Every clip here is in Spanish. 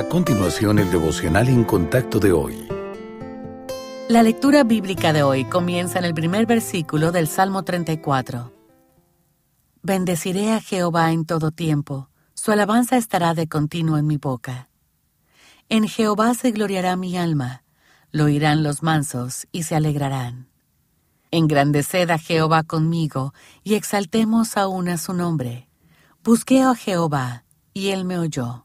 A continuación, el devocional en contacto de hoy. La lectura bíblica de hoy comienza en el primer versículo del Salmo 34. Bendeciré a Jehová en todo tiempo, su alabanza estará de continuo en mi boca. En Jehová se gloriará mi alma, lo oirán los mansos y se alegrarán. Engrandeced a Jehová conmigo y exaltemos aún a su nombre. Busqué a Jehová, y él me oyó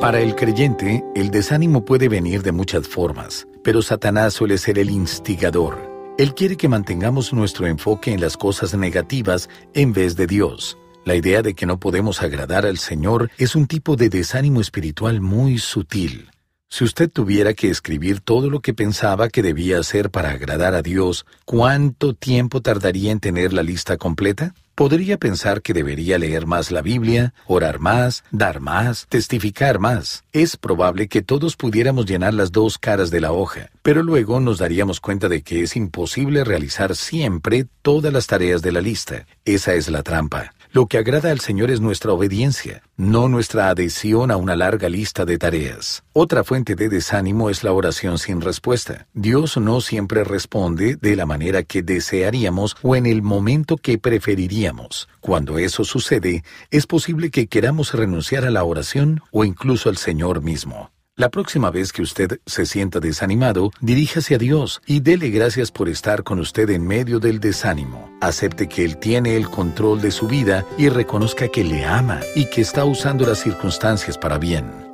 Para el creyente, el desánimo puede venir de muchas formas, pero Satanás suele ser el instigador. Él quiere que mantengamos nuestro enfoque en las cosas negativas en vez de Dios. La idea de que no podemos agradar al Señor es un tipo de desánimo espiritual muy sutil. Si usted tuviera que escribir todo lo que pensaba que debía hacer para agradar a Dios, ¿cuánto tiempo tardaría en tener la lista completa? Podría pensar que debería leer más la Biblia, orar más, dar más, testificar más. Es probable que todos pudiéramos llenar las dos caras de la hoja, pero luego nos daríamos cuenta de que es imposible realizar siempre todas las tareas de la lista. Esa es la trampa. Lo que agrada al Señor es nuestra obediencia, no nuestra adhesión a una larga lista de tareas. Otra fuente de desánimo es la oración sin respuesta. Dios no siempre responde de la manera que desearíamos o en el momento que preferiríamos. Cuando eso sucede, es posible que queramos renunciar a la oración o incluso al Señor mismo. La próxima vez que usted se sienta desanimado, diríjase a Dios y dele gracias por estar con usted en medio del desánimo. Acepte que Él tiene el control de su vida y reconozca que le ama y que está usando las circunstancias para bien.